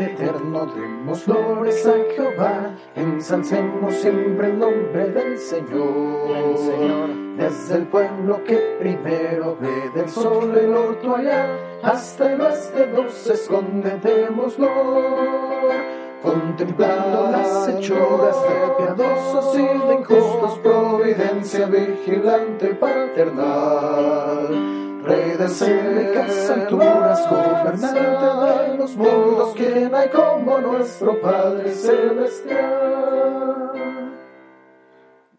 eterno, demos glorias a Jehová, ensalcemos siempre el nombre del Señor. El Señor. Desde el pueblo que primero ve del sol el orto allá, hasta el oeste nos esconde. Contemplando las hechuras de piadosos y de injustos, providencia vigilante paternal. Rey de célicas alturas, gobernante los mundos, quien hay como nuestro Padre celestial.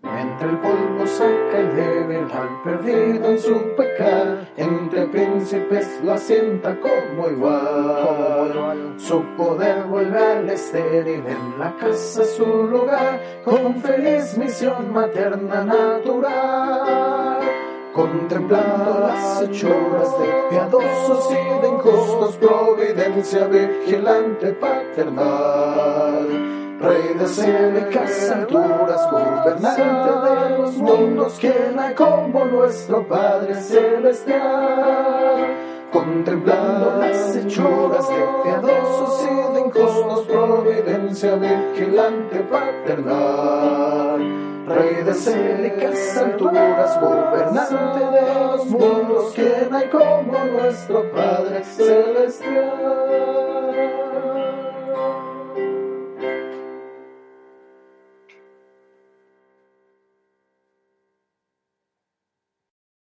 Entre el polvo saca el débil al perdido en su pecado, entre príncipes lo asienta como igual. Su poder vuelve al estéril en la casa su lugar, con feliz misión materna natural. Contemplando las hechuras de piadosos y de injustos, providencia vigilante paternal. Rey de célicas alturas, gobernante de los mundos, quien hay como nuestro Padre celestial. Contemplando las hechuras de piadosos y de injustos, providencia vigilante paternal. Rey de célicas alturas, gobernante de los mundos, quien hay como nuestro Padre celestial.